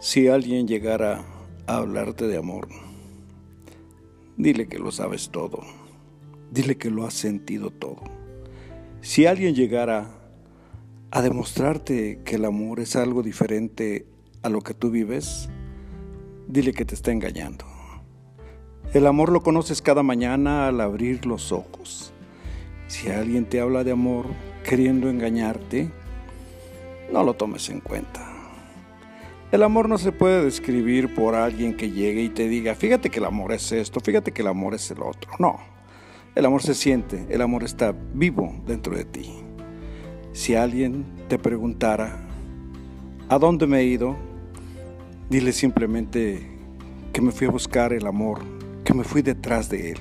Si alguien llegara a hablarte de amor, dile que lo sabes todo, dile que lo has sentido todo. Si alguien llegara a demostrarte que el amor es algo diferente a lo que tú vives, dile que te está engañando. El amor lo conoces cada mañana al abrir los ojos. Si alguien te habla de amor queriendo engañarte, no lo tomes en cuenta. El amor no se puede describir por alguien que llegue y te diga, fíjate que el amor es esto, fíjate que el amor es el otro. No, el amor se siente, el amor está vivo dentro de ti. Si alguien te preguntara, ¿a dónde me he ido? Dile simplemente que me fui a buscar el amor, que me fui detrás de él.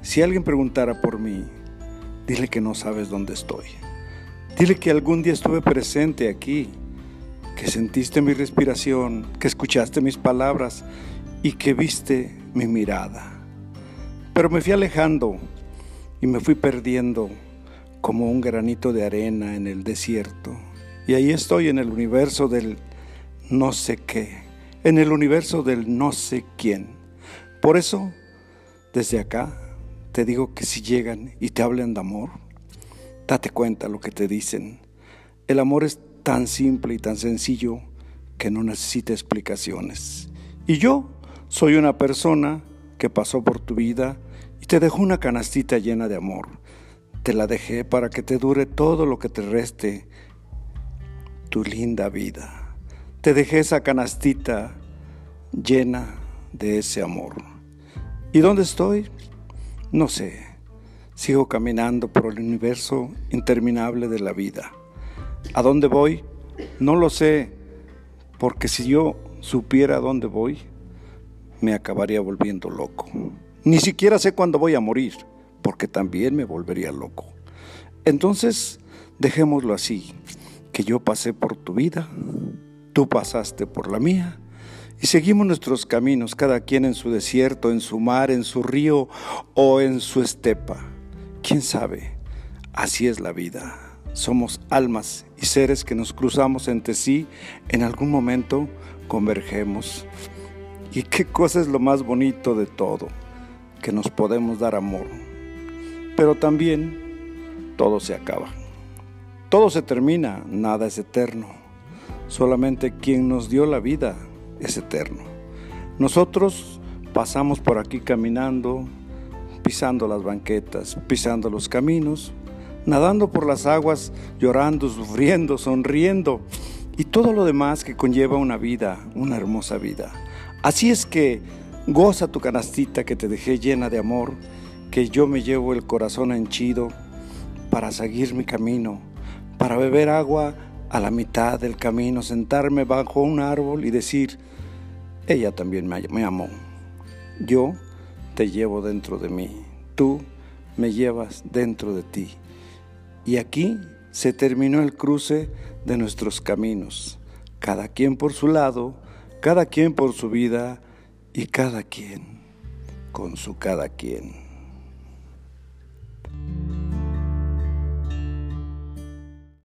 Si alguien preguntara por mí, dile que no sabes dónde estoy. Dile que algún día estuve presente aquí que sentiste mi respiración, que escuchaste mis palabras y que viste mi mirada. Pero me fui alejando y me fui perdiendo como un granito de arena en el desierto. Y ahí estoy en el universo del no sé qué, en el universo del no sé quién. Por eso, desde acá, te digo que si llegan y te hablan de amor, date cuenta lo que te dicen. El amor es tan simple y tan sencillo que no necesita explicaciones. Y yo soy una persona que pasó por tu vida y te dejó una canastita llena de amor. Te la dejé para que te dure todo lo que te reste tu linda vida. Te dejé esa canastita llena de ese amor. ¿Y dónde estoy? No sé. Sigo caminando por el universo interminable de la vida. ¿A dónde voy? No lo sé, porque si yo supiera a dónde voy, me acabaría volviendo loco. Ni siquiera sé cuándo voy a morir, porque también me volvería loco. Entonces, dejémoslo así, que yo pasé por tu vida, tú pasaste por la mía, y seguimos nuestros caminos, cada quien en su desierto, en su mar, en su río o en su estepa. ¿Quién sabe? Así es la vida. Somos almas y seres que nos cruzamos entre sí, en algún momento convergemos. ¿Y qué cosa es lo más bonito de todo? Que nos podemos dar amor. Pero también todo se acaba. Todo se termina, nada es eterno. Solamente quien nos dio la vida es eterno. Nosotros pasamos por aquí caminando, pisando las banquetas, pisando los caminos, nadando por las aguas, llorando, sufriendo, sonriendo y todo lo demás que conlleva una vida, una hermosa vida. Así es que goza tu canastita que te dejé llena de amor, que yo me llevo el corazón henchido para seguir mi camino, para beber agua a la mitad del camino, sentarme bajo un árbol y decir, ella también me, amó. Yo te llevo dentro de mí, tú me llevas dentro de ti. Y aquí se terminó el cruce de nuestros caminos, cada quien por su lado, cada quien por su vida y cada quien con su cada quien.